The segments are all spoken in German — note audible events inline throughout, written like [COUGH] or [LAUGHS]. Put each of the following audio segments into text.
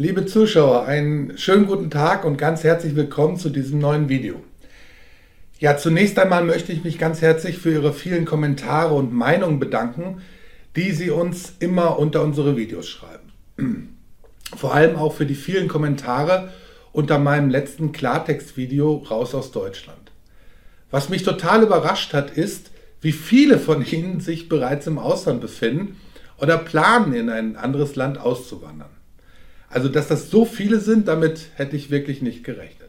Liebe Zuschauer, einen schönen guten Tag und ganz herzlich willkommen zu diesem neuen Video. Ja, zunächst einmal möchte ich mich ganz herzlich für Ihre vielen Kommentare und Meinungen bedanken, die Sie uns immer unter unsere Videos schreiben. [CLEARS THROAT] Vor allem auch für die vielen Kommentare unter meinem letzten Klartext-Video Raus aus Deutschland. Was mich total überrascht hat, ist, wie viele von Ihnen sich bereits im Ausland befinden oder planen, in ein anderes Land auszuwandern. Also, dass das so viele sind, damit hätte ich wirklich nicht gerechnet.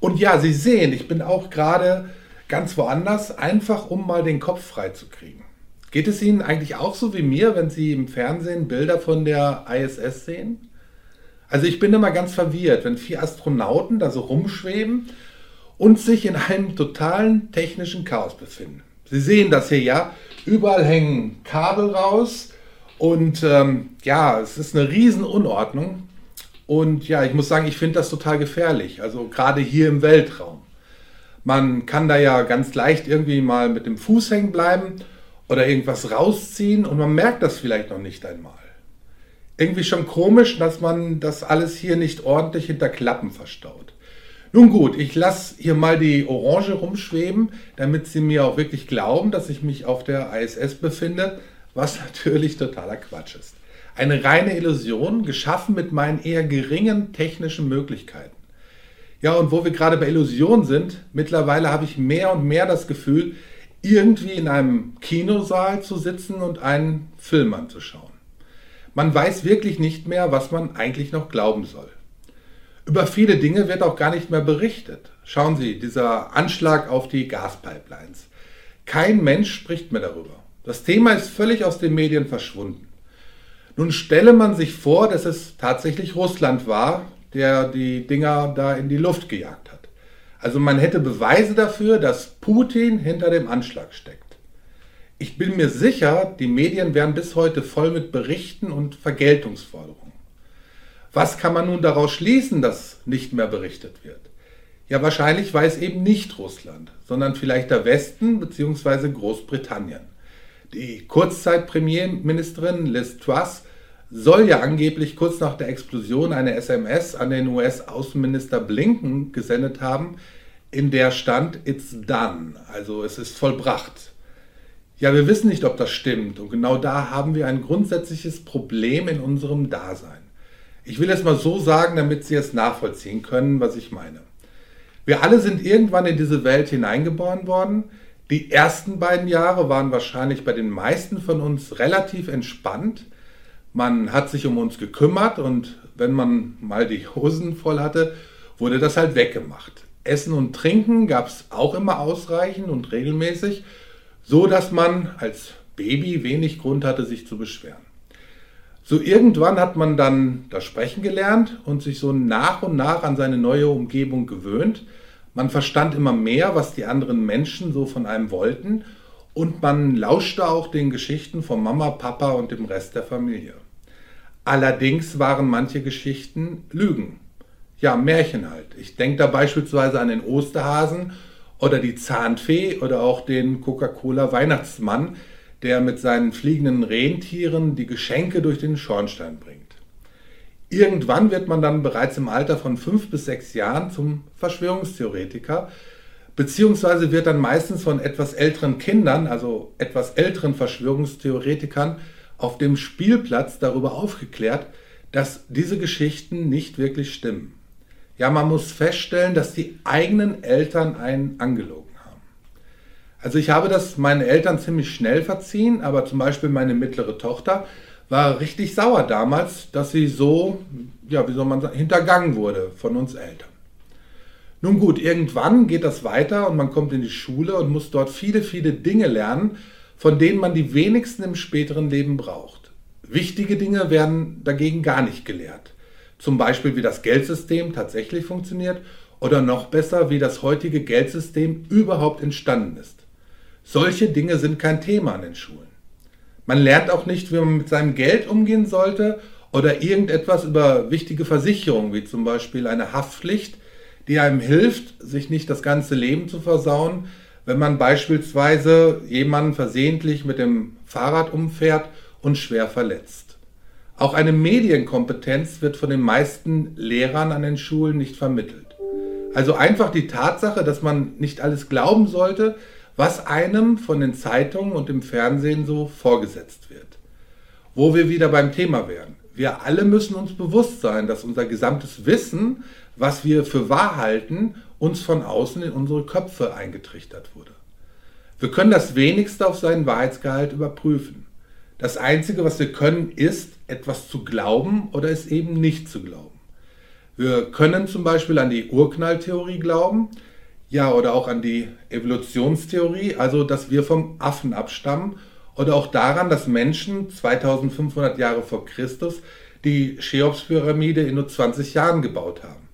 Und ja, Sie sehen, ich bin auch gerade ganz woanders, einfach um mal den Kopf frei zu kriegen. Geht es Ihnen eigentlich auch so wie mir, wenn Sie im Fernsehen Bilder von der ISS sehen? Also ich bin immer ganz verwirrt, wenn vier Astronauten da so rumschweben und sich in einem totalen technischen Chaos befinden. Sie sehen das hier ja, überall hängen Kabel raus, und ähm, ja, es ist eine Riesenunordnung. Und ja, ich muss sagen, ich finde das total gefährlich. Also gerade hier im Weltraum. Man kann da ja ganz leicht irgendwie mal mit dem Fuß hängen bleiben oder irgendwas rausziehen und man merkt das vielleicht noch nicht einmal. Irgendwie schon komisch, dass man das alles hier nicht ordentlich hinter Klappen verstaut. Nun gut, ich lasse hier mal die Orange rumschweben, damit Sie mir auch wirklich glauben, dass ich mich auf der ISS befinde was [LAUGHS] natürlich totaler Quatsch ist. Eine reine Illusion, geschaffen mit meinen eher geringen technischen Möglichkeiten. Ja, und wo wir gerade bei Illusionen sind, mittlerweile habe ich mehr und mehr das Gefühl, irgendwie in einem Kinosaal zu sitzen und einen Film anzuschauen. Man weiß wirklich nicht mehr, was man eigentlich noch glauben soll. Über viele Dinge wird auch gar nicht mehr berichtet. Schauen Sie, dieser Anschlag auf die Gaspipelines. Kein Mensch spricht mehr darüber. Das Thema ist völlig aus den Medien verschwunden. Nun stelle man sich vor, dass es tatsächlich Russland war, der die Dinger da in die Luft gejagt hat. Also man hätte Beweise dafür, dass Putin hinter dem Anschlag steckt. Ich bin mir sicher, die Medien wären bis heute voll mit Berichten und Vergeltungsforderungen. Was kann man nun daraus schließen, dass nicht mehr berichtet wird? Ja, wahrscheinlich weiß eben nicht Russland, sondern vielleicht der Westen bzw. Großbritannien. Die Kurzzeitpremierministerin Liz Truss soll ja angeblich kurz nach der Explosion eine SMS an den US-Außenminister Blinken gesendet haben, in der stand It's done, also es ist vollbracht. Ja, wir wissen nicht, ob das stimmt und genau da haben wir ein grundsätzliches Problem in unserem Dasein. Ich will es mal so sagen, damit Sie es nachvollziehen können, was ich meine. Wir alle sind irgendwann in diese Welt hineingeboren worden, die ersten beiden Jahre waren wahrscheinlich bei den meisten von uns relativ entspannt. Man hat sich um uns gekümmert und wenn man mal die Hosen voll hatte, wurde das halt weggemacht. Essen und Trinken gab es auch immer ausreichend und regelmäßig, so dass man als Baby wenig Grund hatte, sich zu beschweren. So irgendwann hat man dann das Sprechen gelernt und sich so nach und nach an seine neue Umgebung gewöhnt. Man verstand immer mehr, was die anderen Menschen so von einem wollten und man lauschte auch den Geschichten von Mama, Papa und dem Rest der Familie. Allerdings waren manche Geschichten Lügen. Ja, Märchen halt. Ich denke da beispielsweise an den Osterhasen oder die Zahnfee oder auch den Coca-Cola Weihnachtsmann, der mit seinen fliegenden Rentieren die Geschenke durch den Schornstein bringt. Irgendwann wird man dann bereits im Alter von fünf bis sechs Jahren zum Verschwörungstheoretiker, beziehungsweise wird dann meistens von etwas älteren Kindern, also etwas älteren Verschwörungstheoretikern, auf dem Spielplatz darüber aufgeklärt, dass diese Geschichten nicht wirklich stimmen. Ja, man muss feststellen, dass die eigenen Eltern einen angelogen haben. Also ich habe das meinen Eltern ziemlich schnell verziehen, aber zum Beispiel meine mittlere Tochter war richtig sauer damals, dass sie so, ja, wie soll man sagen, hintergangen wurde von uns Eltern. Nun gut, irgendwann geht das weiter und man kommt in die Schule und muss dort viele, viele Dinge lernen, von denen man die wenigsten im späteren Leben braucht. Wichtige Dinge werden dagegen gar nicht gelehrt. Zum Beispiel, wie das Geldsystem tatsächlich funktioniert oder noch besser, wie das heutige Geldsystem überhaupt entstanden ist. Solche Dinge sind kein Thema an den Schulen. Man lernt auch nicht, wie man mit seinem Geld umgehen sollte oder irgendetwas über wichtige Versicherungen, wie zum Beispiel eine Haftpflicht, die einem hilft, sich nicht das ganze Leben zu versauen, wenn man beispielsweise jemanden versehentlich mit dem Fahrrad umfährt und schwer verletzt. Auch eine Medienkompetenz wird von den meisten Lehrern an den Schulen nicht vermittelt. Also einfach die Tatsache, dass man nicht alles glauben sollte, was einem von den Zeitungen und dem Fernsehen so vorgesetzt wird. Wo wir wieder beim Thema wären. Wir alle müssen uns bewusst sein, dass unser gesamtes Wissen, was wir für wahr halten, uns von außen in unsere Köpfe eingetrichtert wurde. Wir können das wenigste auf seinen Wahrheitsgehalt überprüfen. Das Einzige, was wir können, ist, etwas zu glauben oder es eben nicht zu glauben. Wir können zum Beispiel an die Urknalltheorie glauben, ja, oder auch an die Evolutionstheorie, also dass wir vom Affen abstammen, oder auch daran, dass Menschen 2500 Jahre vor Christus die Cheops-Pyramide in nur 20 Jahren gebaut haben.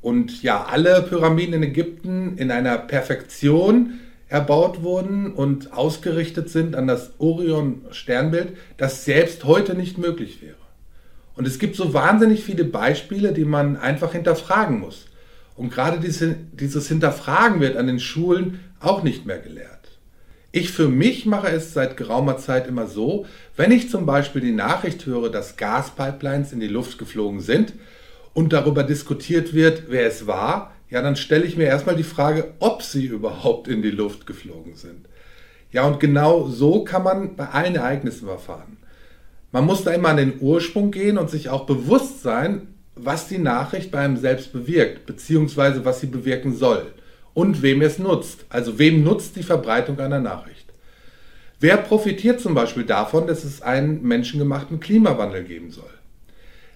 Und ja, alle Pyramiden in Ägypten in einer Perfektion erbaut wurden und ausgerichtet sind an das Orion-Sternbild, das selbst heute nicht möglich wäre. Und es gibt so wahnsinnig viele Beispiele, die man einfach hinterfragen muss. Und gerade diese, dieses Hinterfragen wird an den Schulen auch nicht mehr gelehrt. Ich für mich mache es seit geraumer Zeit immer so, wenn ich zum Beispiel die Nachricht höre, dass Gaspipelines in die Luft geflogen sind und darüber diskutiert wird, wer es war, ja, dann stelle ich mir erstmal die Frage, ob sie überhaupt in die Luft geflogen sind. Ja, und genau so kann man bei allen Ereignissen verfahren. Man muss da immer an den Ursprung gehen und sich auch bewusst sein, was die Nachricht bei einem selbst bewirkt, beziehungsweise was sie bewirken soll und wem es nutzt. Also wem nutzt die Verbreitung einer Nachricht. Wer profitiert zum Beispiel davon, dass es einen menschengemachten Klimawandel geben soll?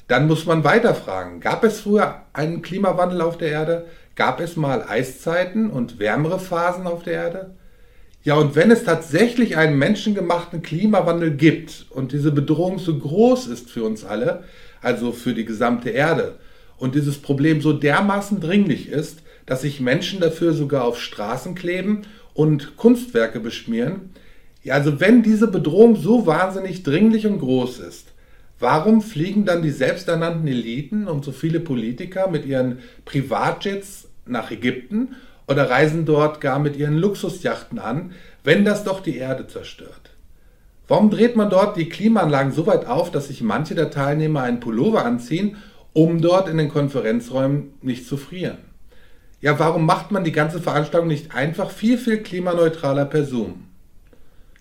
Dann muss man weiter fragen, gab es früher einen Klimawandel auf der Erde? Gab es mal Eiszeiten und wärmere Phasen auf der Erde? Ja, und wenn es tatsächlich einen menschengemachten Klimawandel gibt und diese Bedrohung so groß ist für uns alle, also für die gesamte Erde, und dieses Problem so dermaßen dringlich ist, dass sich Menschen dafür sogar auf Straßen kleben und Kunstwerke beschmieren, ja, also wenn diese Bedrohung so wahnsinnig dringlich und groß ist, Warum fliegen dann die selbsternannten Eliten und so viele Politiker mit ihren Privatjets nach Ägypten oder reisen dort gar mit ihren Luxusjachten an, wenn das doch die Erde zerstört? Warum dreht man dort die Klimaanlagen so weit auf, dass sich manche der Teilnehmer einen Pullover anziehen, um dort in den Konferenzräumen nicht zu frieren? Ja, warum macht man die ganze Veranstaltung nicht einfach viel, viel klimaneutraler per Zoom?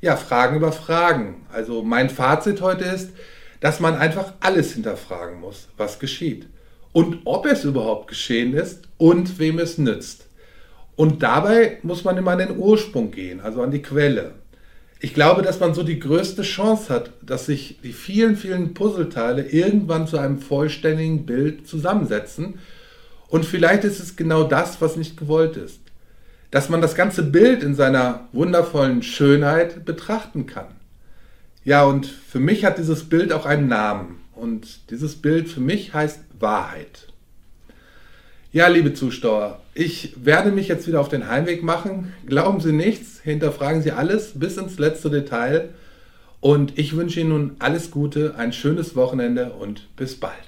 Ja, Fragen über Fragen. Also mein Fazit heute ist, dass man einfach alles hinterfragen muss, was geschieht. Und ob es überhaupt geschehen ist und wem es nützt. Und dabei muss man immer an den Ursprung gehen, also an die Quelle. Ich glaube, dass man so die größte Chance hat, dass sich die vielen, vielen Puzzleteile irgendwann zu einem vollständigen Bild zusammensetzen. Und vielleicht ist es genau das, was nicht gewollt ist. Dass man das ganze Bild in seiner wundervollen Schönheit betrachten kann. Ja, und für mich hat dieses Bild auch einen Namen. Und dieses Bild für mich heißt Wahrheit. Ja, liebe Zuschauer, ich werde mich jetzt wieder auf den Heimweg machen. Glauben Sie nichts, hinterfragen Sie alles bis ins letzte Detail. Und ich wünsche Ihnen nun alles Gute, ein schönes Wochenende und bis bald.